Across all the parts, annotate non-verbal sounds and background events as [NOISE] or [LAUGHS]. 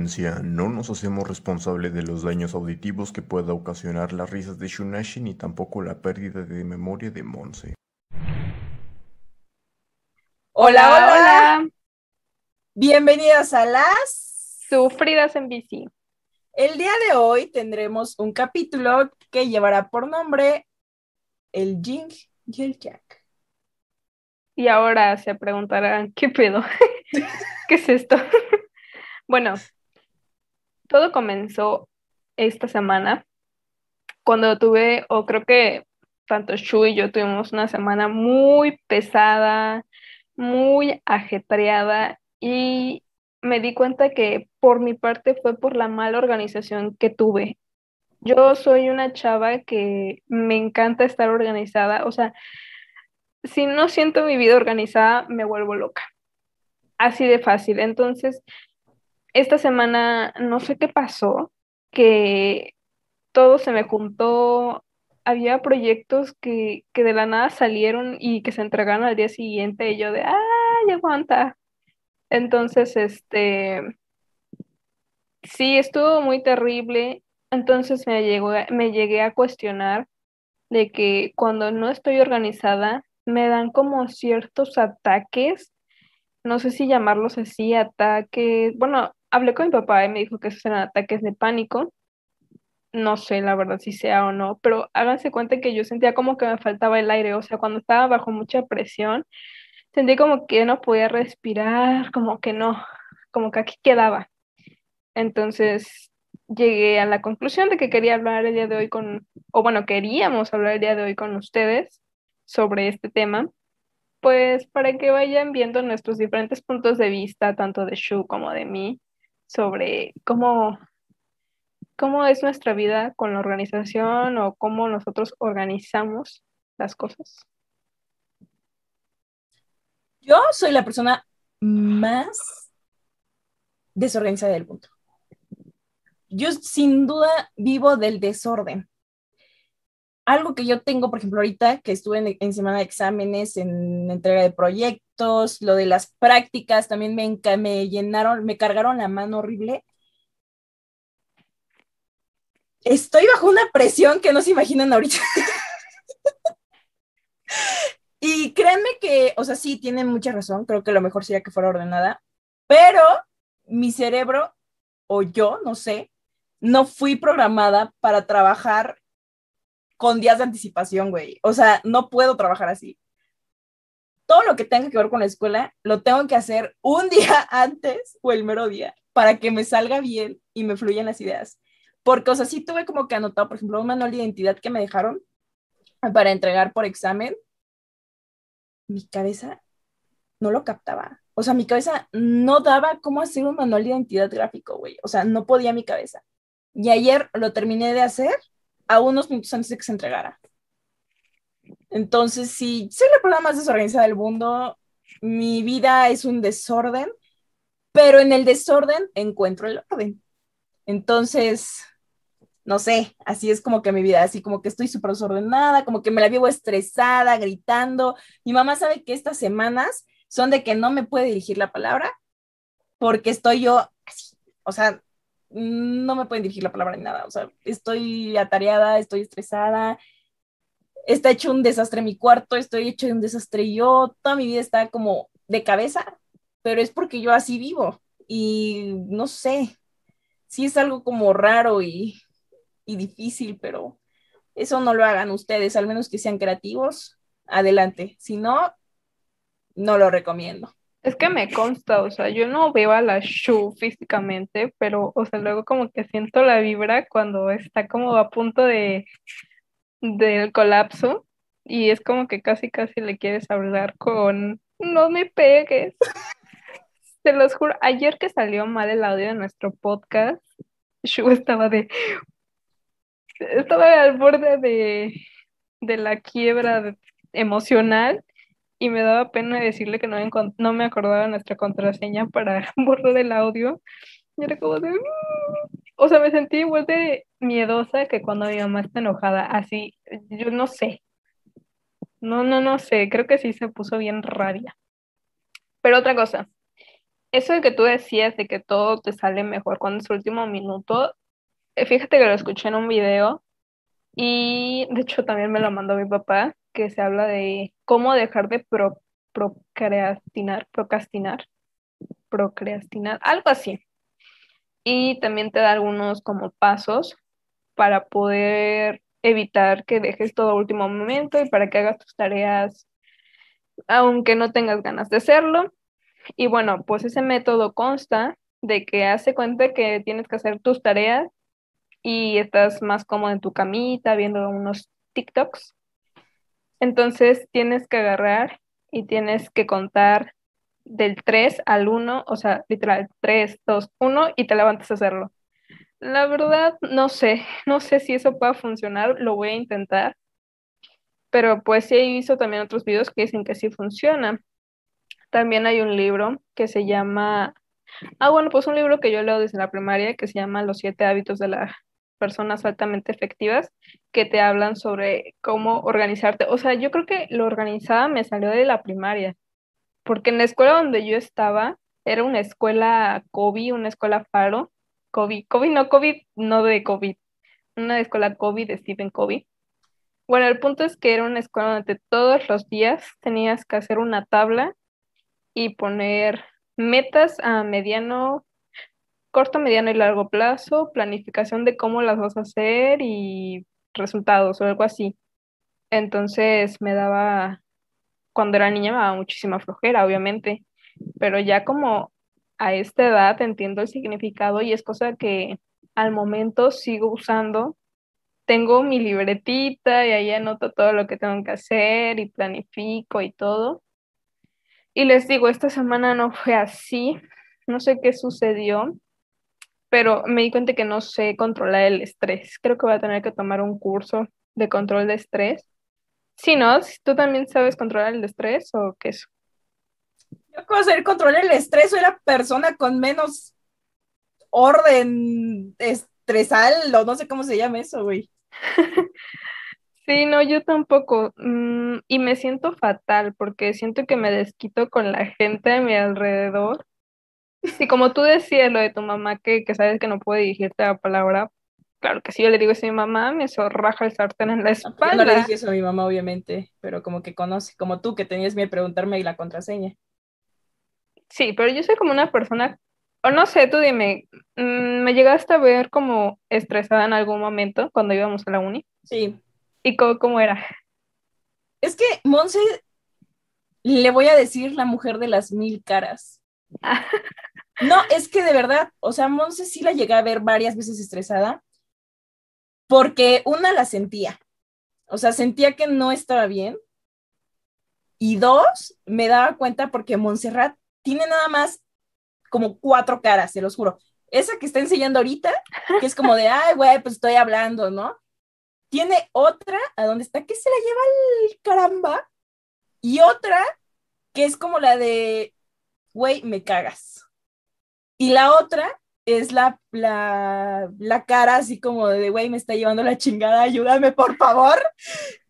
Advertencia: No nos hacemos responsables de los daños auditivos que pueda ocasionar las risas de Shunashi ni tampoco la pérdida de memoria de Monse. Hola, hola. Bienvenidos a las Sufridas en bici. El día de hoy tendremos un capítulo que llevará por nombre El Jing y el Jack. Y ahora se preguntarán, ¿qué pedo? [LAUGHS] ¿Qué es esto? [LAUGHS] bueno, todo comenzó esta semana cuando tuve, o creo que tanto Shu y yo tuvimos una semana muy pesada, muy ajetreada y me di cuenta que por mi parte fue por la mala organización que tuve. Yo soy una chava que me encanta estar organizada, o sea, si no siento mi vida organizada, me vuelvo loca. Así de fácil. Entonces, esta semana no sé qué pasó, que todo se me juntó, había proyectos que, que de la nada salieron y que se entregaron al día siguiente y yo de, ¡ay, aguanta! Entonces, este, sí, estuvo muy terrible. Entonces me, llegó, me llegué a cuestionar de que cuando no estoy organizada, me dan como ciertos ataques, no sé si llamarlos así, ataques, bueno, hablé con mi papá y me dijo que esos eran ataques de pánico, no sé la verdad si sea o no, pero háganse cuenta que yo sentía como que me faltaba el aire, o sea, cuando estaba bajo mucha presión, sentí como que no podía respirar, como que no, como que aquí quedaba. Entonces llegué a la conclusión de que quería hablar el día de hoy con, o bueno, queríamos hablar el día de hoy con ustedes sobre este tema, pues para que vayan viendo nuestros diferentes puntos de vista, tanto de Shu como de mí, sobre cómo, cómo es nuestra vida con la organización o cómo nosotros organizamos las cosas. Yo soy la persona más desorganizada del mundo. Yo sin duda vivo del desorden. Algo que yo tengo, por ejemplo, ahorita que estuve en, semana de exámenes, en entrega de proyectos, lo de las prácticas, también me, me llenaron, me cargaron la mano horrible. Estoy bajo una presión que no se imaginan ahorita. [LAUGHS] y créanme que, o sea, sí, tienen mucha razón, creo que lo mejor sería que fuera ordenada, pero mi cerebro, o yo, no sé, no fui programada para trabajar con días de anticipación, güey. O sea, no puedo trabajar así. Todo lo que tenga que ver con la escuela lo tengo que hacer un [LAUGHS] día antes o el mero día para que me salga bien y me fluyan las ideas. Porque, o sea, sí tuve como que anotado, por ejemplo, un manual de identidad que me dejaron para entregar por examen. Mi cabeza no lo captaba. O sea, mi cabeza no daba cómo hacer un manual de identidad gráfico, güey. O sea, no podía mi cabeza. Y ayer lo terminé de hacer a unos minutos antes de que se entregara. Entonces, sí, soy la persona más desorganizada del mundo. Mi vida es un desorden, pero en el desorden encuentro el orden. Entonces, no sé, así es como que mi vida, así como que estoy súper desordenada, como que me la vivo estresada, gritando. Mi mamá sabe que estas semanas son de que no me puede dirigir la palabra porque estoy yo así, o sea, no me pueden dirigir la palabra ni nada. O sea, estoy atareada, estoy estresada, está hecho un desastre mi cuarto, estoy hecho un desastre yo, toda mi vida está como de cabeza, pero es porque yo así vivo y no sé, sí es algo como raro y, y difícil, pero eso no lo hagan ustedes, al menos que sean creativos, adelante, si no, no lo recomiendo. Es que me consta, o sea, yo no veo a la Shu físicamente, pero, o sea, luego como que siento la vibra cuando está como a punto de del colapso y es como que casi casi le quieres hablar con no me pegues. [LAUGHS] Se los juro, ayer que salió mal el audio de nuestro podcast, Shu estaba de estaba al borde de, de la quiebra emocional y me daba pena decirle que no, no me acordaba nuestra contraseña para [LAUGHS] borrar el audio. Y era como de... Mm". O sea, me sentí igual de miedosa que cuando mi mamá está enojada. Así, yo no sé. No, no, no sé. Creo que sí se puso bien rabia. Pero otra cosa. eso de que tú decías de que todo te sale mejor cuando es el último minuto, eh, fíjate que lo escuché en un video y de hecho también me lo mandó mi papá, que se habla de cómo dejar de pro, procrastinar, procrastinar, procrastinar, algo así. Y también te da algunos como pasos para poder evitar que dejes todo último momento y para que hagas tus tareas aunque no tengas ganas de hacerlo. Y bueno, pues ese método consta de que hace cuenta que tienes que hacer tus tareas y estás más cómodo en tu camita viendo unos TikToks. Entonces tienes que agarrar y tienes que contar del 3 al 1, o sea, literal, 3, 2, 1 y te levantas a hacerlo. La verdad, no sé, [LAUGHS] no sé si eso pueda funcionar, lo voy a intentar, pero pues sí he visto también otros videos que dicen que sí funciona. También hay un libro que se llama, ah, bueno, pues un libro que yo leo desde la primaria que se llama Los siete hábitos de las personas altamente efectivas, que te hablan sobre cómo organizarte. O sea, yo creo que lo organizada me salió de la primaria, porque en la escuela donde yo estaba era una escuela COVID, una escuela Faro, COVID, COVID no COVID, no de COVID, una escuela COVID de Stephen Covey. Bueno, el punto es que era una escuela donde todos los días tenías que hacer una tabla y poner metas a mediano, corto, mediano y largo plazo, planificación de cómo las vas a hacer y resultados o algo así. Entonces me daba, cuando era niña me daba muchísima flojera, obviamente, pero ya como a esta edad entiendo el significado y es cosa que al momento sigo usando tengo mi libretita y ahí anoto todo lo que tengo que hacer y planifico y todo. Y les digo, esta semana no fue así, no sé qué sucedió, pero me di cuenta que no sé controlar el estrés. Creo que voy a tener que tomar un curso de control de estrés. Si no, ¿tú también sabes controlar el estrés o qué es? Yo puedo saber controlar el estrés, soy la persona con menos orden estresal, o no sé cómo se llama eso, güey. [LAUGHS] Sí, no, yo tampoco. Mm, y me siento fatal porque siento que me desquito con la gente a mi alrededor. Y como tú decías lo de tu mamá, que, que sabes que no puede dirigirte la palabra, claro que si yo le digo eso a mi mamá, me zorraja el sartén en la espalda. no le dije eso a mi mamá, obviamente, pero como que conoce, como tú que tenías miedo de preguntarme la contraseña. Sí, pero yo soy como una persona o no sé, tú dime, mm, ¿me llegaste a ver como estresada en algún momento cuando íbamos a la uni? Sí. ¿Y cómo, era? Es que Monse, le voy a decir la mujer de las mil caras. [LAUGHS] no, es que de verdad, o sea, Monse sí la llegué a ver varias veces estresada, porque una la sentía, o sea, sentía que no estaba bien, y dos, me daba cuenta porque Montserrat tiene nada más como cuatro caras, se los juro. Esa que está enseñando ahorita, que es como de, [LAUGHS] ay, güey, pues estoy hablando, ¿no? Tiene otra, ¿a dónde está? Que se la lleva el caramba. Y otra, que es como la de, güey, me cagas. Y la otra es la, la, la cara así como de, güey, me está llevando la chingada, ayúdame, por favor.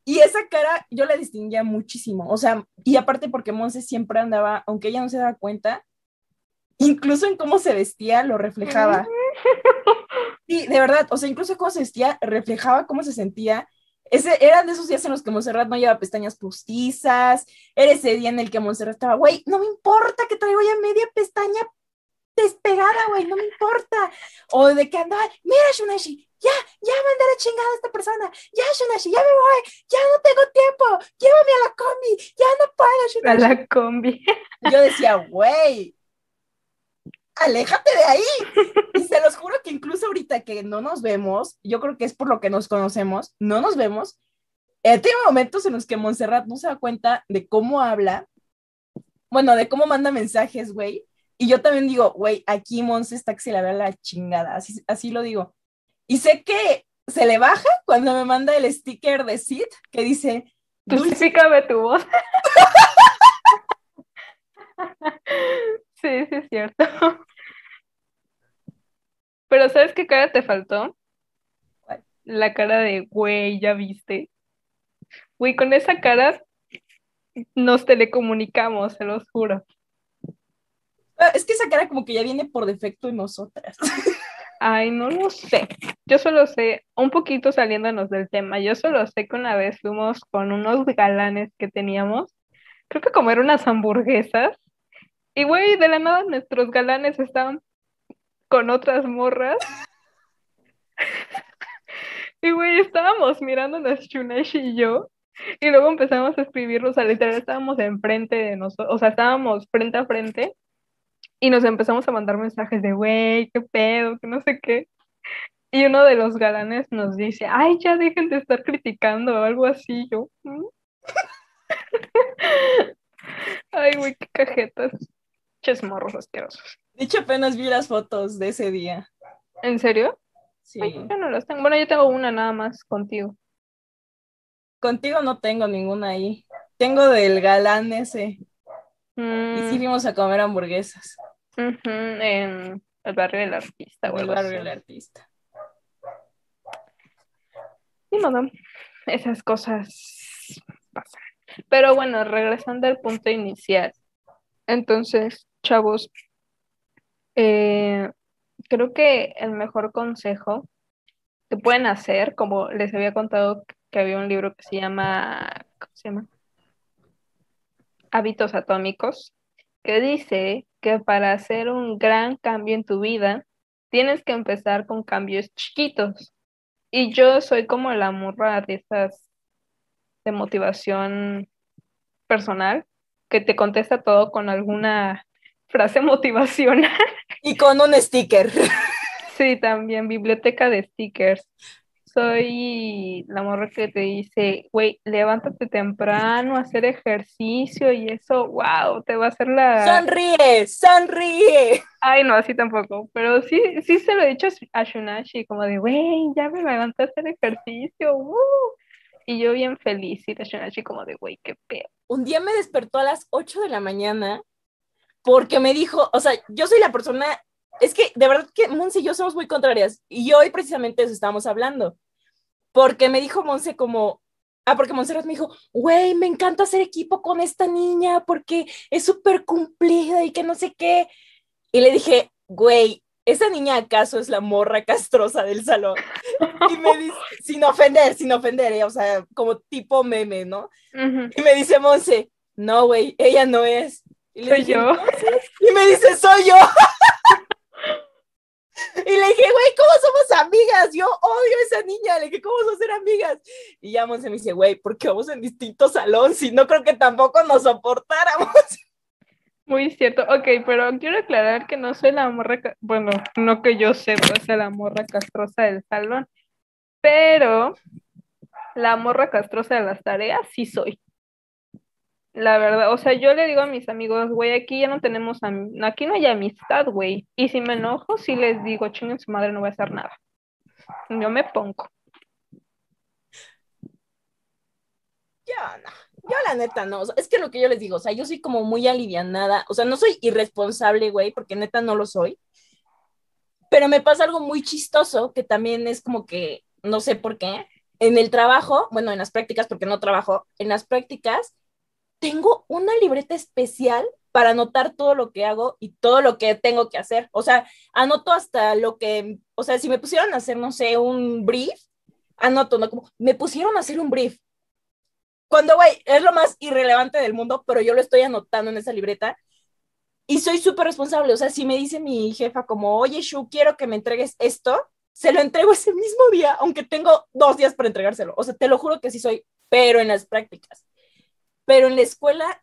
Y esa cara yo la distinguía muchísimo, o sea, y aparte porque Monse siempre andaba, aunque ella no se daba cuenta, incluso en cómo se vestía lo reflejaba. [LAUGHS] Sí, de verdad, o sea, incluso cómo se vestía reflejaba cómo se sentía. Ese, eran de esos días en los que Monserrat no lleva pestañas postizas, era ese día en el que Monserrat estaba, güey, no me importa que traigo ya media pestaña despegada, güey, no me importa. O de que andaba, mira, Shunashi, ya, ya mandé la chingada a esta persona, ya, Shunashi, ya me voy, ya no tengo tiempo, llévame a la combi, ya no puedo, Shunashi. A la combi. Yo decía, güey, aléjate de ahí. Y se los juro que incluso ahorita que no nos vemos, yo creo que es por lo que nos conocemos, no nos vemos. Eh, tiene momentos en los que Montserrat no se da cuenta de cómo habla, bueno, de cómo manda mensajes, güey. Y yo también digo, güey, aquí Monse está que se le vea la chingada, así, así lo digo. Y sé que se le baja cuando me manda el sticker de Sid que dice... Dulcícame tu voz. [LAUGHS] sí, sí es cierto. Pero ¿sabes qué cara te faltó? La cara de, güey, ya viste. Güey, con esa cara nos telecomunicamos, se los juro. Ah, Es que esa cara como que ya viene por defecto en nosotras. [LAUGHS] Ay, no lo sé. Yo solo sé, un poquito saliéndonos del tema, yo solo sé que una vez fuimos con unos galanes que teníamos, creo que comer unas hamburguesas, y güey, de la nada nuestros galanes estaban con otras morras. [LAUGHS] Y güey, estábamos mirándonos Chuneshi y yo, y luego empezamos a escribirlos, o literal estábamos enfrente de nosotros, o sea, estábamos frente a frente, y nos empezamos a mandar mensajes de, güey, qué pedo, que no sé qué. Y uno de los galanes nos dice, ay, ya dejen de estar criticando o algo así. Yo, "¿Mm?". [LAUGHS] ay, güey, qué cajetas. Ches morros asquerosos. De hecho, apenas vi las fotos de ese día. ¿En serio? Sí. Ay, yo no las tengo. Bueno, yo tengo una nada más contigo. Contigo no tengo ninguna ahí. Tengo del galán ese. Y sí Mm, fuimos a comer hamburguesas. En el barrio del artista o el barrio del artista. Ni modo, esas cosas pasan. Pero bueno, regresando al punto inicial. Entonces, chavos, eh, creo que el mejor consejo que pueden hacer, como les había contado que había un libro que se llama, ¿cómo se llama? Hábitos atómicos, que dice que para hacer un gran cambio en tu vida, tienes que empezar con cambios chiquitos. Y yo soy como la morra de esas de motivación personal, que te contesta todo con alguna frase [LAUGHS] motivacional. Y con un sticker. Sí, también biblioteca de stickers. Soy la morra que te dice, güey, levántate temprano, hacer ejercicio y eso, wow, te va a hacer la... Sonríe, sonríe. Ay, no, así tampoco, pero sí, sí se lo he dicho a Shunashi, como de, güey, ya me levanté a hacer ejercicio, ¡uh! Y yo bien feliz, y la Shunashi como de, güey, qué pedo. Un día me despertó a las 8 de la mañana porque me dijo, o sea, yo soy la persona, es que de verdad que Monse y yo somos muy contrarias. Y hoy precisamente eso estábamos hablando. Porque me dijo Monse como, ah, porque Montserrat me dijo, güey, me encanta hacer equipo con esta niña porque es súper cumplida y que no sé qué. Y le dije, güey, ¿esa niña acaso es la morra castrosa del salón? Y me dice, sin ofender, sin ofender, eh, o sea, como tipo meme, ¿no? Ujú. Y me dice Monse, no, güey, ella no es. Y le Soy dije, yo. "Entonces", Y me dice, soy yo. [LAUGHS] y le dije, güey, ¿cómo somos amigas? Yo odio a esa niña. Le dije, ¿cómo vamos a ser amigas? Y ya Monse me dice, güey, porque vamos en distinto salón, si no creo que tampoco nos soportáramos. [LAUGHS] Muy cierto. Ok, pero quiero aclarar que no soy la morra, bueno, no que yo sepa, sea la morra castrosa del salón, pero la morra castrosa de las tareas sí soy. La verdad, o sea, yo le digo a mis amigos, güey, aquí ya no tenemos, aquí no hay amistad, güey. Y si me enojo, sí les digo, chinguen su madre, no voy a hacer nada. Yo me pongo. Yo no, yo la neta no, o sea, es que lo que yo les digo, o sea, yo soy como muy alivianada, o sea, no soy irresponsable, güey, porque neta no lo soy, pero me pasa algo muy chistoso que también es como que, no sé por qué, en el trabajo, bueno, en las prácticas, porque no trabajo, en las prácticas, tengo una libreta especial para anotar todo lo que hago y todo lo que tengo que hacer, o sea, anoto hasta lo que, o sea, si me pusieron a hacer, no sé, un brief, anoto, ¿no? Como, me pusieron a hacer un brief, cuando, güey, es lo más irrelevante del mundo, pero yo lo estoy anotando en esa libreta y soy súper responsable. O sea, si me dice mi jefa como, oye, Shu, quiero que me entregues esto, se lo entrego ese mismo día, aunque tengo dos días para entregárselo. O sea, te lo juro que sí soy, pero en las prácticas. Pero en la escuela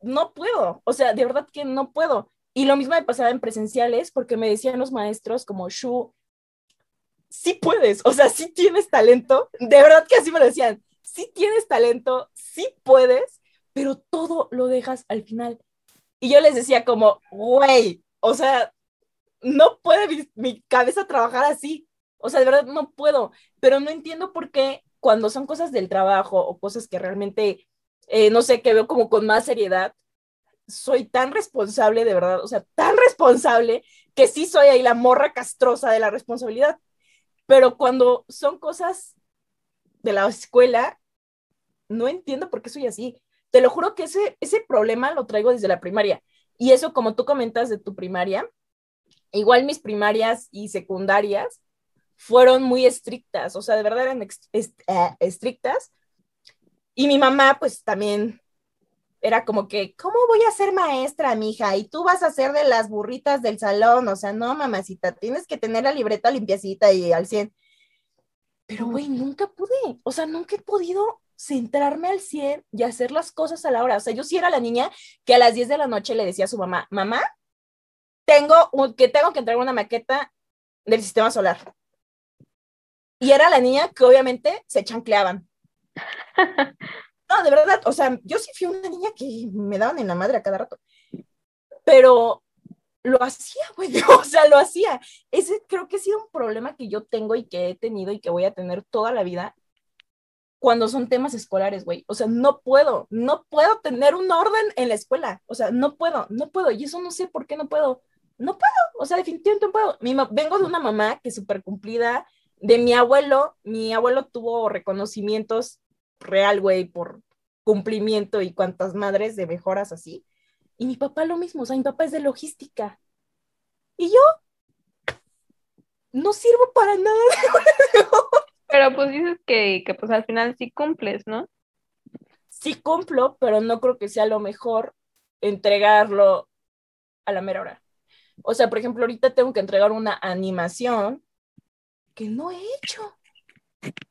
no puedo. O sea, de verdad que no puedo. Y lo mismo me pasaba en presenciales porque me decían los maestros como, Shu, sí puedes, o sea, sí tienes talento. De verdad que así me lo decían sí tienes talento, sí puedes, pero todo lo dejas al final. Y yo les decía como, güey, o sea, no puede mi, mi, cabeza trabajar así. O sea, de verdad no puedo, pero no entiendo por qué cuando son cosas del trabajo o cosas que realmente, eh, no sé, que veo como con más seriedad, soy tan responsable, de verdad, o sea, tan responsable que sí soy ahí la morra castrosa de la responsabilidad. Pero cuando son cosas de la escuela, no entiendo por qué soy así. Te lo juro que ese, ese problema lo traigo desde la primaria. Y eso, como tú comentas de tu primaria, igual mis primarias y secundarias fueron muy estrictas, o sea, de verdad eran eh, estrictas. Y mi mamá, pues también era como que, ¿cómo voy a ser maestra, mija? Y tú vas a ser de las burritas del salón, o sea, no, mamacita, tienes que tener la libreta limpiacita y al 100. Pero, güey, nunca pude, o sea, nunca he podido centrarme al 100 y hacer las cosas a la hora. O sea, yo sí era la niña que a las 10 de la noche le decía a su mamá, mamá, tengo que tengo que entregar una maqueta del sistema solar. Y era la niña que obviamente se chancleaban. No, de verdad, o sea, yo sí fui una niña que me daban en la madre a cada rato. Pero lo hacía, güey, [LAUGHS] o sea, lo hacía. Ese creo que ha sido un problema que yo tengo y que he tenido y que voy a tener toda la vida cuando son temas escolares, güey. O sea, no puedo, no puedo tener un orden en la escuela. O sea, no puedo, no puedo. Y eso no sé por qué no puedo. No puedo, o sea, definitivamente no puedo. Mi vengo de una mamá que es súper cumplida, de mi abuelo, mi abuelo tuvo reconocimientos real, güey, por cumplimiento y cuantas madres de mejoras así. Y mi papá lo mismo, o sea, mi papá es de logística. Y yo no sirvo para nada. Pero pues dices que, que pues al final sí cumples, ¿no? Sí cumplo, pero no creo que sea lo mejor entregarlo a la mera hora. O sea, por ejemplo, ahorita tengo que entregar una animación que no he hecho.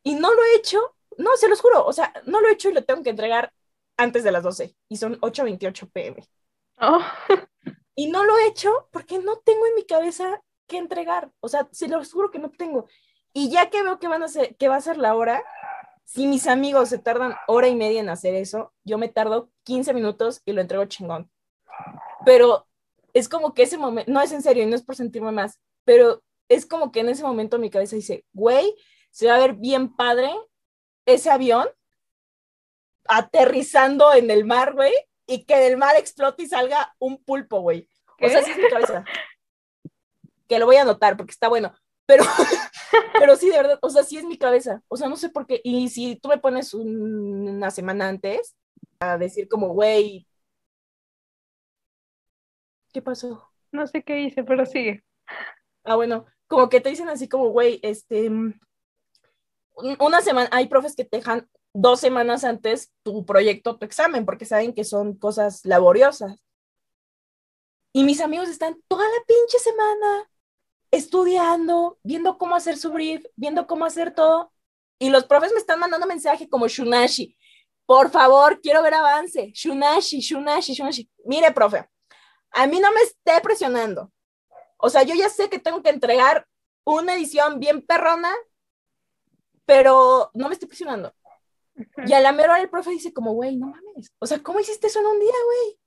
Y no lo he hecho, no, se los juro, o sea, no lo he hecho y lo tengo que entregar antes de las 12 y son 8.28 pm. Y no lo he hecho porque no tengo en mi cabeza que entregar. O sea, se los juro que no tengo. Y ya que veo que, van a ser, que va a ser la hora, si mis amigos se tardan hora y media en hacer eso, yo me tardo 15 minutos y lo entrego chingón. Pero es como que ese momento, no es en serio y no es por sentirme más, pero es como que en ese momento mi cabeza dice, güey, se va a ver bien padre ese avión aterrizando en el mar, güey, y que del mar explote y salga un pulpo, güey. O sea, sí es mi cabeza. Que lo voy a anotar porque está bueno. Pero, [LAUGHS] pero sí, de verdad, o sea, sí es mi cabeza. O sea, no sé por qué. Y si tú me pones una semana antes a decir como, güey, ¿qué pasó? No sé qué hice, pero sigue. Ah, bueno, como que te dicen así como, güey, este, una semana, hay profes que te dejan dos semanas antes tu proyecto, tu examen, porque saben que son cosas laboriosas. Y mis amigos están toda la pinche semana estudiando, viendo cómo hacer su brief, viendo cómo hacer todo. Y los profes me están mandando mensaje como Shunashi, por favor, quiero ver avance. Shunashi, Shunashi, Shunashi. Mire, profe, a mí no me esté presionando. O sea, yo ya sé que tengo que entregar una edición bien perrona, pero no me estoy presionando. Y a la mera hora el profe dice como, güey, no mames. O sea, ¿cómo hiciste eso en un día, güey?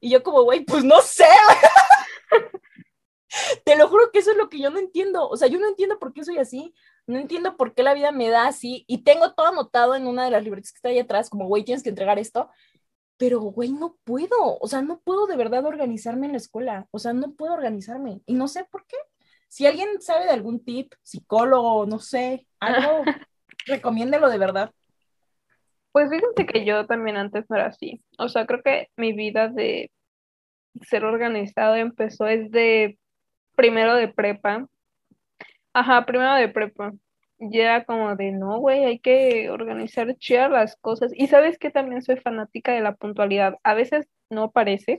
Y yo como, güey, pues no sé. [LAUGHS] Te lo juro que eso es lo que yo no entiendo. O sea, yo no entiendo por qué soy así. No entiendo por qué la vida me da así. Y tengo todo anotado en una de las libretas que está ahí atrás, como, güey, tienes que entregar esto. Pero, güey, no puedo. O sea, no puedo de verdad organizarme en la escuela. O sea, no puedo organizarme. Y no sé por qué. Si alguien sabe de algún tip, psicólogo, no sé, algo, [LAUGHS] recomiéndelo de verdad. Pues fíjate que yo también antes no era así. O sea, creo que mi vida de ser organizado empezó desde primero de prepa. Ajá, primero de prepa. Ya como de, no, güey, hay que organizar chidas las cosas. Y sabes que también soy fanática de la puntualidad. A veces no parece,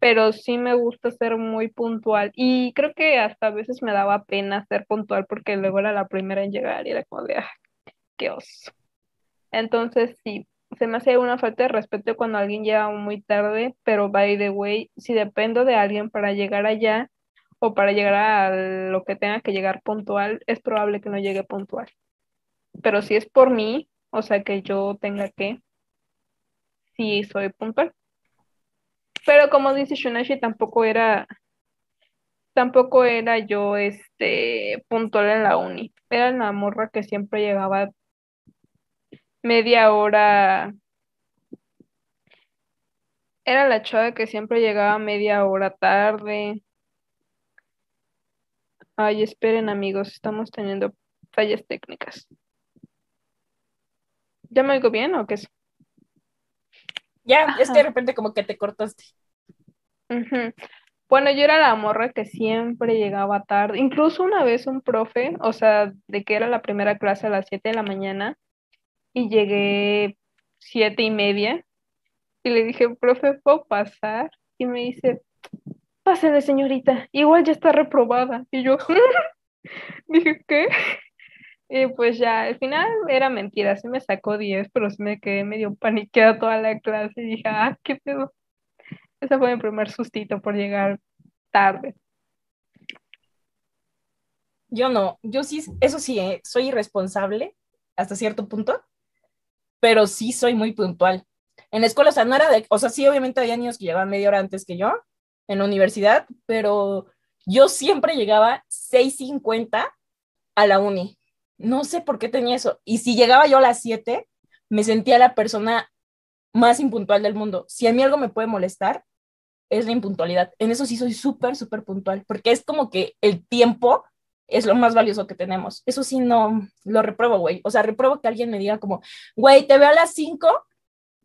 pero sí me gusta ser muy puntual. Y creo que hasta a veces me daba pena ser puntual porque luego era la primera en llegar y era como de, ah, qué oso. Entonces, sí, se me hace una falta de respeto cuando alguien llega muy tarde, pero by the way, si dependo de alguien para llegar allá o para llegar a lo que tenga que llegar puntual, es probable que no llegue puntual. Pero si es por mí, o sea, que yo tenga que, sí soy puntual. Pero como dice Shunashi, tampoco era, tampoco era yo este puntual en la uni. Era la morra que siempre llegaba media hora. Era la chava que siempre llegaba media hora tarde. Ay, esperen amigos, estamos teniendo fallas técnicas. ¿Ya me oigo bien o qué es? Ya, es que de repente como que te cortaste. Bueno, yo era la morra que siempre llegaba tarde. Incluso una vez un profe, o sea, de que era la primera clase a las 7 de la mañana, y llegué siete y media, y le dije, profe, ¿puedo pasar? Y me dice, pásale, señorita, igual ya está reprobada. Y yo, [LAUGHS] dije, ¿qué? Y pues ya, al final era mentira, sí me sacó 10, pero sí me quedé medio paniqueada toda la clase y dije, ah, qué pedo. Ese fue mi primer sustito por llegar tarde. Yo no, yo sí, eso sí, eh, soy irresponsable hasta cierto punto, pero sí soy muy puntual. En la escuela, o sea, no era de, o sea, sí, obviamente había niños que llegaban media hora antes que yo en la universidad, pero yo siempre llegaba 6.50 a la uni. No sé por qué tenía eso. Y si llegaba yo a las 7, me sentía la persona más impuntual del mundo. Si a mí algo me puede molestar, es la impuntualidad. En eso sí soy súper, súper puntual, porque es como que el tiempo es lo más valioso que tenemos. Eso sí no lo repruebo, güey. O sea, repruebo que alguien me diga como, güey, te veo a las 5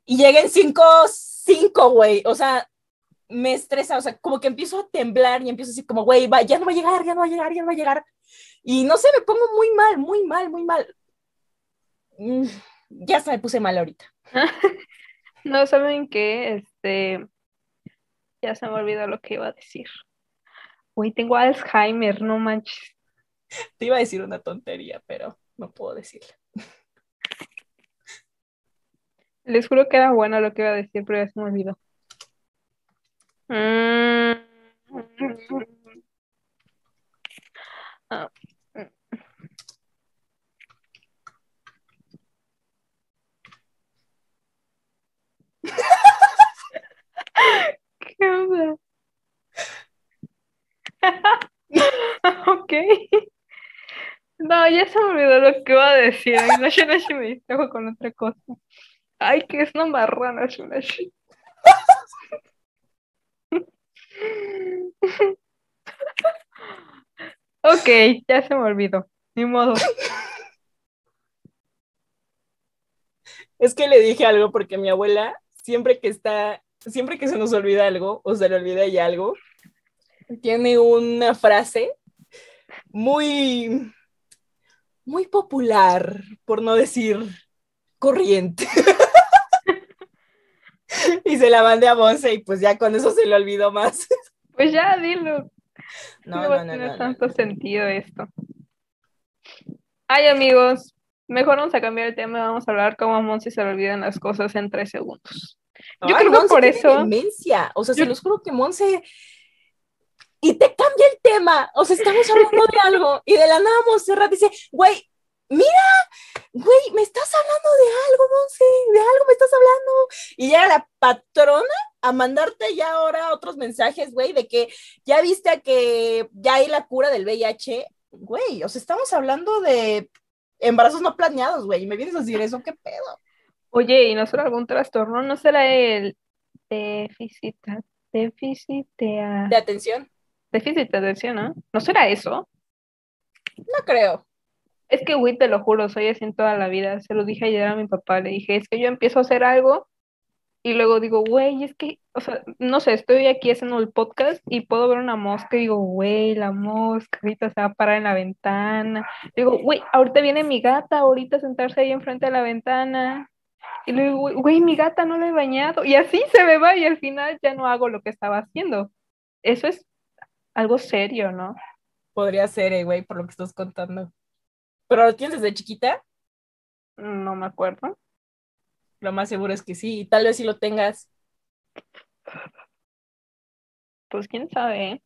y lleguen 5, 5, güey. O sea, me estresa, o sea, como que empiezo a temblar y empiezo así como, güey, ya no va a llegar, ya no va a llegar, ya no va a llegar. Y no sé, me pongo muy mal, muy mal, muy mal. Mm, ya se me puse mal ahorita. [LAUGHS] No saben qué, este, ya se me olvidó lo que iba a decir. Güey, tengo Alzheimer, no manches. Te iba a decir una tontería, pero no puedo decirla. Les juro que era bueno lo que iba a decir, pero ya se me olvidó. Mm. Ah. ¿Qué onda? [LAUGHS] Ok. No, ya se me olvidó lo que iba a decir. Ay, no, yo no me distrajo con otra cosa. Ay, que es una marrana, Shunashi. [LAUGHS] Ok, ya se me olvidó. Ni modo. [LAUGHS] Es que le dije algo porque mi abuela, siempre que está, siempre que se nos olvida algo o se le olvida ya algo, tiene una frase muy, muy popular, por no decir corriente. [LAUGHS] y se la mandé a Monse y pues ya con eso se le olvidó más. Pues ya, dilo. [LAUGHS] No, No, va no, a no, tener no, tanto sentido esto. Ay, amigos, mejor vamos a cambiar el tema y vamos a hablar cómo a Monsi se le olvidan las cosas en tres segundos. Yo Ay, creo que por eso- demencia. O sea, se Yo- los juro que Monse. Y te cambia el tema. O sea, estamos hablando de algo. Y de la nada Montserrat dice, güey, mira, güey, me estás hablando de algo, Monse. De algo me estás hablando. Y llega la patrona a mandarte ya ahora otros mensajes, güey, de que ya viste que ya hay la cura del VIH. Güey, o sea, estamos hablando de embarazos no planeados, güey. Y me vienes a decir eso, ¿qué pedo? Oye, ¿y no será algún trastorno? ¿No será el déficit, déficit de, De atención. déficit de atención, ¿no? ¿No será eso? No creo. Es que, güey, te lo juro, soy así en toda la vida. Se lo dije ayer a mi papá, le dije, es que yo empiezo a hacer algo y luego digo, güey, es que, o sea, no sé, estoy aquí haciendo el podcast y puedo ver una mosca y digo, güey, la mosca ahorita se va a parar en la ventana. Digo, güey, ahorita viene mi gata, ahorita a sentarse ahí enfrente de la ventana. Y güey, güey, mi gata no la he bañado. Y así se me va y al final ya no hago lo que estaba haciendo. Eso es algo serio, ¿no? Podría ser, eh, güey, por lo que estás contando. Pero lo tienes desde chiquita, No me acuerdo. lo más seguro es que sí, y tal vez sí lo tengas. Pues quién sabe, ¿eh?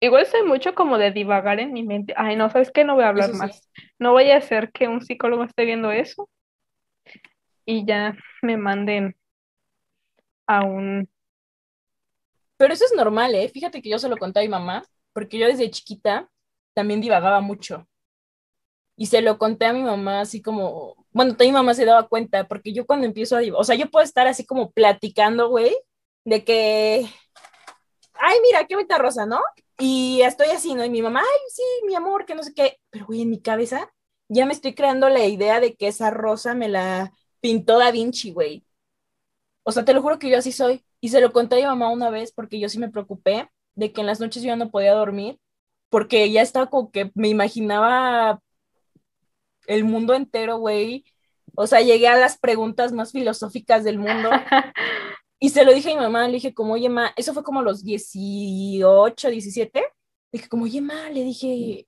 Igual soy mucho como de divagar en mi mente. Ay, no, ¿sabes qué? No voy a hablar sí. más. No vaya a ser que un psicólogo esté viendo eso y ya me manden a un... Pero eso es normal, ¿eh? Fíjate que yo se lo conté a mi mamá, porque yo desde chiquita también divagaba mucho. Y se lo conté a mi mamá así como, bueno, mi mamá se daba cuenta, porque yo cuando empiezo a o sea, yo puedo estar así como platicando, güey, de que, ay, mira, qué bonita rosa, ¿no? Y estoy así, ¿no? Y mi mamá, ay, sí, mi amor, que no sé qué. Pero, güey, en mi cabeza ya me estoy creando la idea de que esa rosa me la pintó Da Vinci, güey. O sea, te lo juro que yo así soy. Y se lo conté a mi mamá una vez porque yo sí me preocupé de que en las noches yo no podía dormir porque ya estaba como que me imaginaba el mundo entero, güey. O sea, llegué a las preguntas más filosóficas del mundo. [LAUGHS] y se lo dije a mi mamá, le dije como, oye, ma, eso fue como los 18, 17. Dije como, oye, ma, le dije,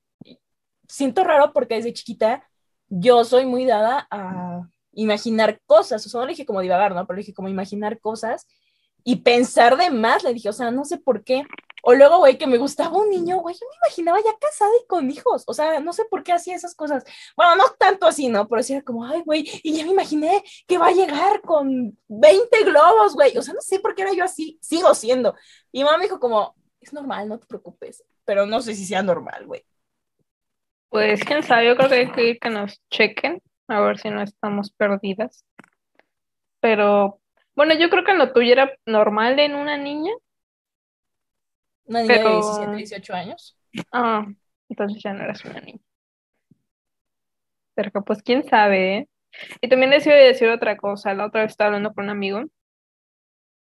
siento raro porque desde chiquita yo soy muy dada a imaginar cosas. O sea, no le dije como divagar, ¿no? Pero le dije como imaginar cosas y pensar de más, le dije, o sea, no sé por qué. O luego, güey, que me gustaba un niño, güey, yo me imaginaba ya casada y con hijos. O sea, no sé por qué hacía esas cosas. Bueno, no tanto así, ¿no? Pero sí era como, ay, güey, y ya me imaginé que va a llegar con 20 globos, güey. O sea, no sé por qué era yo así, sigo siendo. Y mamá me dijo como, es normal, no te preocupes. Pero no sé si sea normal, güey. Pues quién sabe, yo creo que hay que ir que nos chequen, a ver si no estamos perdidas. Pero bueno, yo creo que lo tuyo era normal en una niña. Una niña de 17, 18 años. Ah, entonces ya no eras una niña. Pero pues quién sabe, ¿eh? Y también les iba a decir otra cosa. La otra vez estaba hablando con un amigo.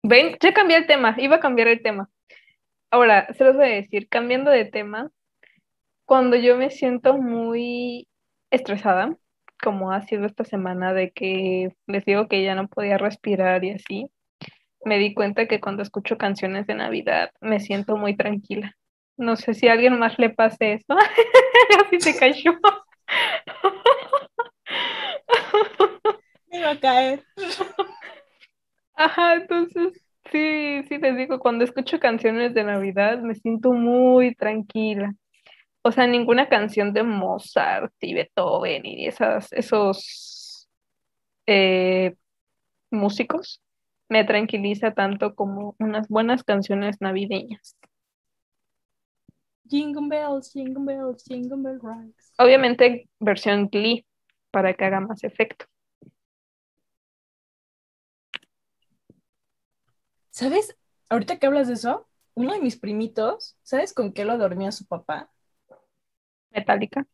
Ven, ya cambié el tema. Iba a cambiar el tema. Ahora, se los voy a decir, cambiando de tema, cuando yo me siento muy estresada, como ha sido esta semana de que les digo que ya no podía respirar y así, me di cuenta que cuando escucho canciones de Navidad me siento muy tranquila. No sé si a alguien más le pase eso. [LAUGHS] Así se cayó. Me iba a caer. Ajá, entonces sí, sí les digo, cuando escucho canciones de Navidad me siento muy tranquila o sea, ninguna canción de Mozart y Beethoven y esas, esos eh, músicos me tranquiliza tanto como unas buenas canciones navideñas. Jingle bells, jingle bells, jingle bells Obviamente versión Glee para que haga más efecto. ¿Sabes? Ahorita que hablas de eso, uno de mis primitos, ¿sabes con qué lo dormía su papá? Metallica.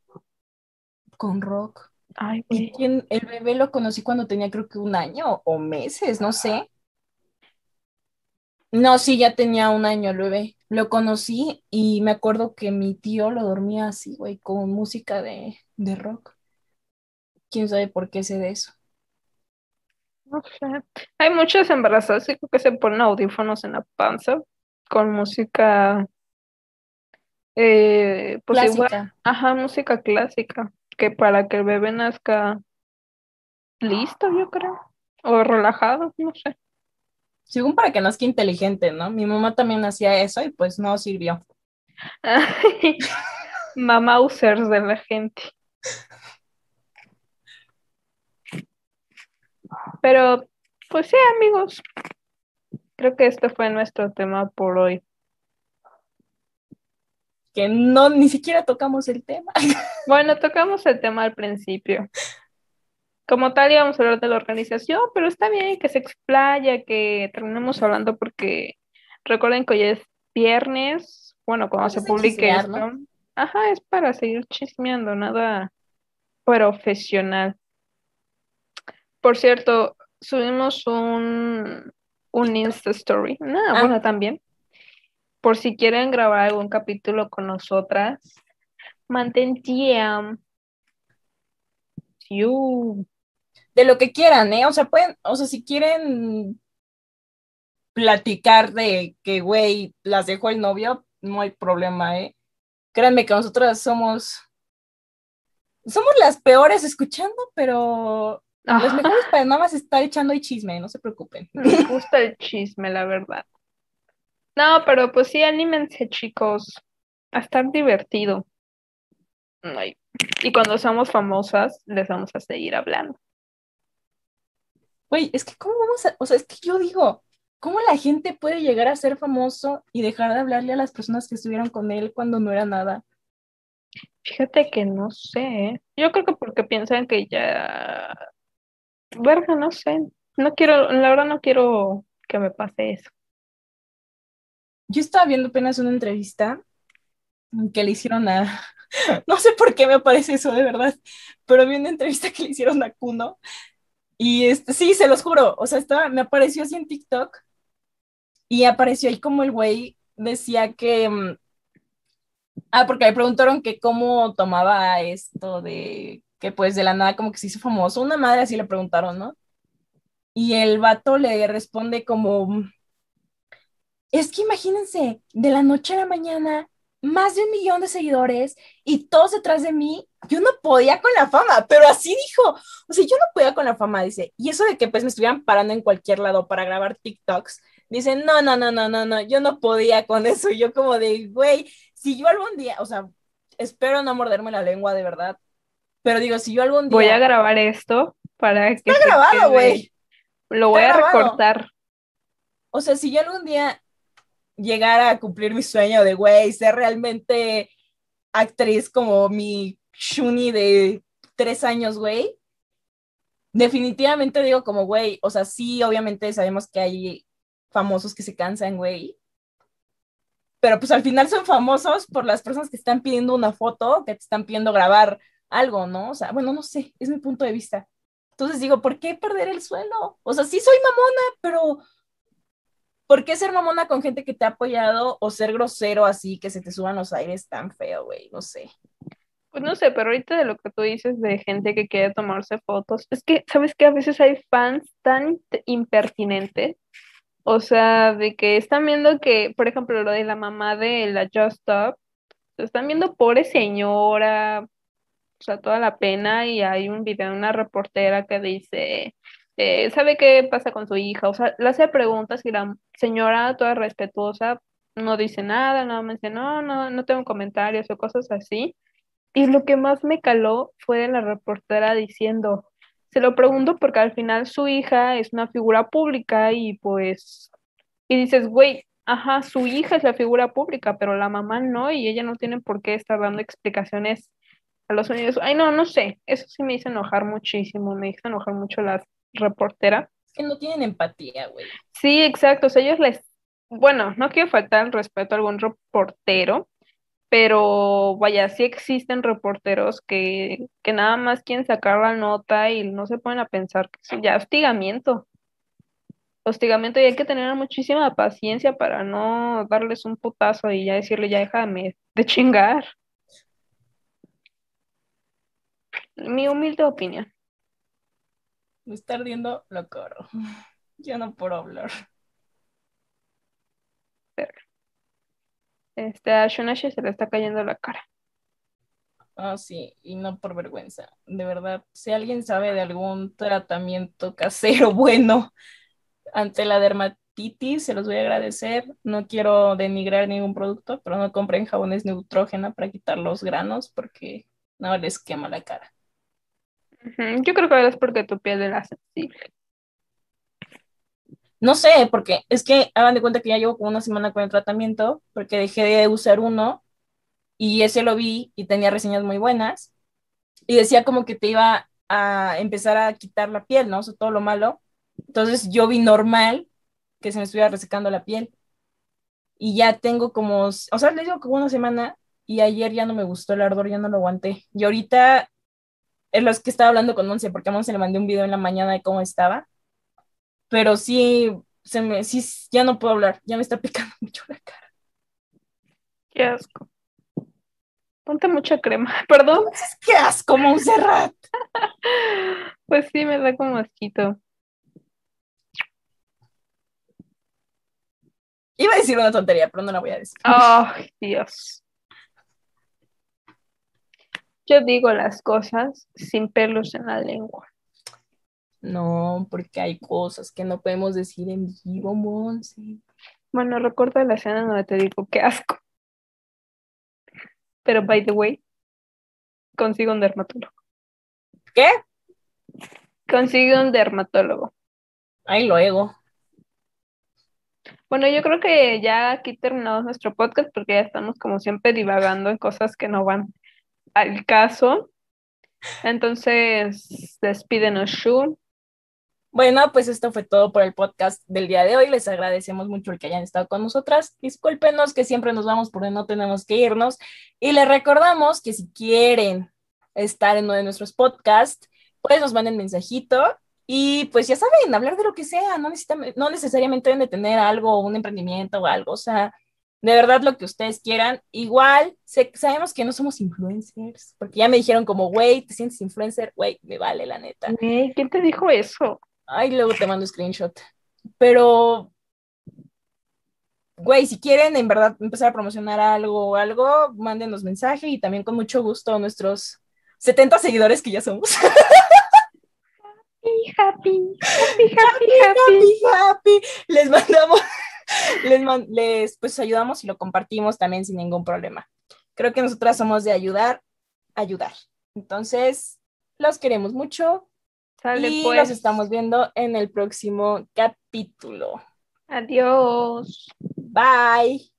Con rock. Ay, y quien, el bebé lo conocí cuando tenía creo que un año o meses, no sé. No, sí, ya tenía un año el bebé. Lo conocí y me acuerdo que mi tío lo dormía así, güey, con música de, de rock. ¿Quién sabe por qué sé de eso? No sé. Hay muchas embarazadas que se ponen audífonos en la panza con música eh, pues clásica. ajá, música clásica, que para que el bebé nazca listo, yo creo, o relajado, no sé. Según para que nazca inteligente, ¿no? Mi mamá también hacía eso y pues no sirvió. [LAUGHS] Mamá users de la gente. Pero, pues sí, amigos. Creo que este fue nuestro tema por hoy que no, ni siquiera tocamos el tema. [LAUGHS] Bueno, tocamos el tema al principio. Como tal íbamos a hablar de la organización, pero está bien que se explaya, que terminemos hablando porque recuerden que hoy es viernes, bueno, cuando se publique esto. Ajá, es para seguir chismeando, nada profesional. Por cierto, subimos un, un Insta Story. No, ah. bueno, también por si quieren grabar algún capítulo con nosotras, mantén De lo que quieran, ¿eh? O sea, pueden, o sea, si quieren platicar de que, güey, las dejó el novio, no hay problema, ¿eh? Créanme que nosotras somos, somos las peores escuchando, pero las mejores para nada más estar echando ahí chisme, no se preocupen. [LAUGHS] Me gusta el chisme, la verdad. No, pero pues sí, anímense, chicos, a estar divertido. Y cuando somos famosas, les vamos a seguir hablando. Güey, es que cómo vamos a, o sea, es que yo digo, ¿cómo la gente puede llegar a ser famoso y dejar de hablarle a las personas que estuvieron con él cuando no era nada? Fíjate que no sé. ¿eh? Yo creo que porque piensan que ya. Verga, no sé. No quiero, la verdad no quiero que me pase eso yo estaba viendo apenas una entrevista que le hicieron a, [LAUGHS] no sé por qué me parece eso de verdad, pero vi una entrevista que le hicieron a Kuno y este, sí, se los juro, o sea, estaba, me apareció así en TikTok y apareció ahí como el güey decía que... mm, Ah, porque le preguntaron que cómo tomaba esto de que pues de la nada como que se hizo famoso. Una madre así le preguntaron, ¿no? Y el vato le responde como, es que imagínense, de la noche a la mañana, más de un millón de seguidores y todos detrás de mí, yo no podía con la fama, pero así dijo, o sea, yo no podía con la fama, dice, y eso de que pues me estuvieran parando en cualquier lado para grabar TikToks, dice, no, no, no, no, no, no, yo no podía con eso, yo como de, güey, si yo algún día, o sea, espero no morderme la lengua de verdad, pero digo, si yo algún día... Voy a grabar esto para que... Está grabado, güey. Lo voy a grabado. recortar. O sea, si yo algún día llegara a cumplir mi sueño de, güey, ser realmente actriz como mi Shuni de tres años, güey, definitivamente digo como, güey, o sea, sí, obviamente sabemos que hay famosos que se cansan, güey, pero pues al final son famosos por las personas que están pidiendo una foto, que te están pidiendo grabar algo, ¿no? O sea, bueno, no sé, es mi punto de vista. Entonces digo, ¿por qué perder el suelo? O sea, sí soy mamona, pero ¿por qué ser mamona con gente que te ha apoyado o ser grosero así, que se te suban los aires tan feo, güey? No sé. Pues no sé, pero ahorita de lo que tú dices de gente que quiere tomarse fotos, es que, ¿sabes qué? A veces hay fans tan impertinentes, o sea, de que están viendo que, por ejemplo, lo de la mamá de la Just Stop, están viendo pobre señora, o sea, toda la pena, y hay un video de una reportera que dice, eh, ¿sabe qué pasa con su hija? O sea, le hace preguntas y la señora, toda respetuosa, no dice nada, nada más dice, no, no, no tengo comentarios o cosas así. Y lo que más me caló fue la reportera diciendo, se lo pregunto porque al final su hija es una figura pública y pues, y dices, güey, ajá, su hija es la figura pública, pero la mamá no y ella no tiene por qué estar dando explicaciones a los unidos. Ay, no, no sé, eso sí me hizo enojar muchísimo, me hizo enojar mucho la reportera. Es que no tienen empatía, güey. Sí, exacto. O sea, ellos les, bueno, no quiero faltar el respeto a algún reportero, pero vaya, sí existen reporteros que, que nada más quieren sacar la nota y no se ponen a pensar que eso ya es hostigamiento. Hostigamiento y hay que tener muchísima paciencia para no darles un putazo y ya decirle, ya déjame de chingar. Mi humilde opinión. Me está ardiendo lo corro. [LAUGHS] Yo no puedo hablar. Este, a Shunashi se le está cayendo la cara. Ah, sí, y no por vergüenza. De verdad, si alguien sabe de algún tratamiento casero [LAUGHS] bueno ante la dermatitis, se los voy a agradecer. No quiero denigrar ningún producto, pero no compren jabones neutrógena para quitar los granos porque no les quema la cara. Yo creo que es porque tu piel era sensible. No sé, porque es que hagan de cuenta que ya llevo como una semana con el tratamiento, porque dejé de usar uno y ese lo vi y tenía reseñas muy buenas y decía como que te iba a empezar a quitar la piel, ¿no? O sea, todo lo malo. Entonces yo vi normal que se me estuviera resecando la piel y ya tengo como, o sea, les digo como una semana y ayer ya no me gustó el ardor, ya no lo aguanté. Y ahorita es los que estaba hablando con Monse, porque a Monse le mandé un video en la mañana de cómo estaba pero sí, se me, sí, ya no puedo hablar, ya me está picando [LAUGHS] mucho la cara. Qué asco. Ponte mucha crema. [LAUGHS] Perdón. Es que asco, Montserrat. [LAUGHS] Pues sí, me da como asquito. Iba a decir una tontería, pero no la voy a decir. Ay, Dios. Yo digo las cosas sin pelos en la lengua. No, porque hay cosas que no podemos decir en vivo, Monse. Bueno, recuerdo la escena donde te digo qué asco. Pero, by the way, consigo un dermatólogo. ¿Qué? Consigo un dermatólogo. Ahí luego. Bueno, yo creo que ya aquí terminamos nuestro podcast porque ya estamos como siempre divagando en cosas que no van al caso. Entonces, despídenos, Shun. Bueno, pues esto fue todo por el podcast del día de hoy. Les agradecemos mucho el que hayan estado con nosotras. Discúlpenos que siempre nos vamos porque no tenemos que irnos. Y les recordamos que si quieren estar en uno de nuestros podcasts, pues nos manden mensajito Y pues ya saben, hablar de lo que sea, no, no necesariamente deben de tener algo, un emprendimiento o algo, o sea, de verdad lo que ustedes quieran. Igual, sabemos que no somos influencers, porque ya me dijeron como, güey, ¿te sientes influencer? Güey, me vale la neta. ¿Quién te dijo eso? Ay, luego te mando screenshot. Pero, güey, si quieren en verdad empezar a promocionar algo o algo, mándenos mensaje y también con mucho gusto nuestros 70 seguidores que ya somos. [LAUGHS] happy, happy, happy, happy, happy, Les mandamos, [LAUGHS] les, les pues ayudamos y lo compartimos también sin ningún problema. Creo que nosotras somos de ayudar, ayudar. Entonces, los queremos mucho y pues. los estamos viendo en el próximo capítulo. Adiós. Bye.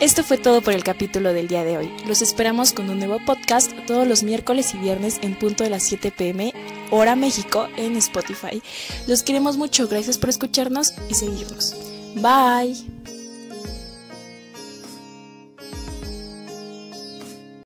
Esto fue todo por el capítulo del día de hoy. Los esperamos con un nuevo podcast todos los miércoles y viernes en punto de las 7 pm, hora México, en Spotify. Los queremos mucho, gracias por escucharnos y seguirnos. Bye.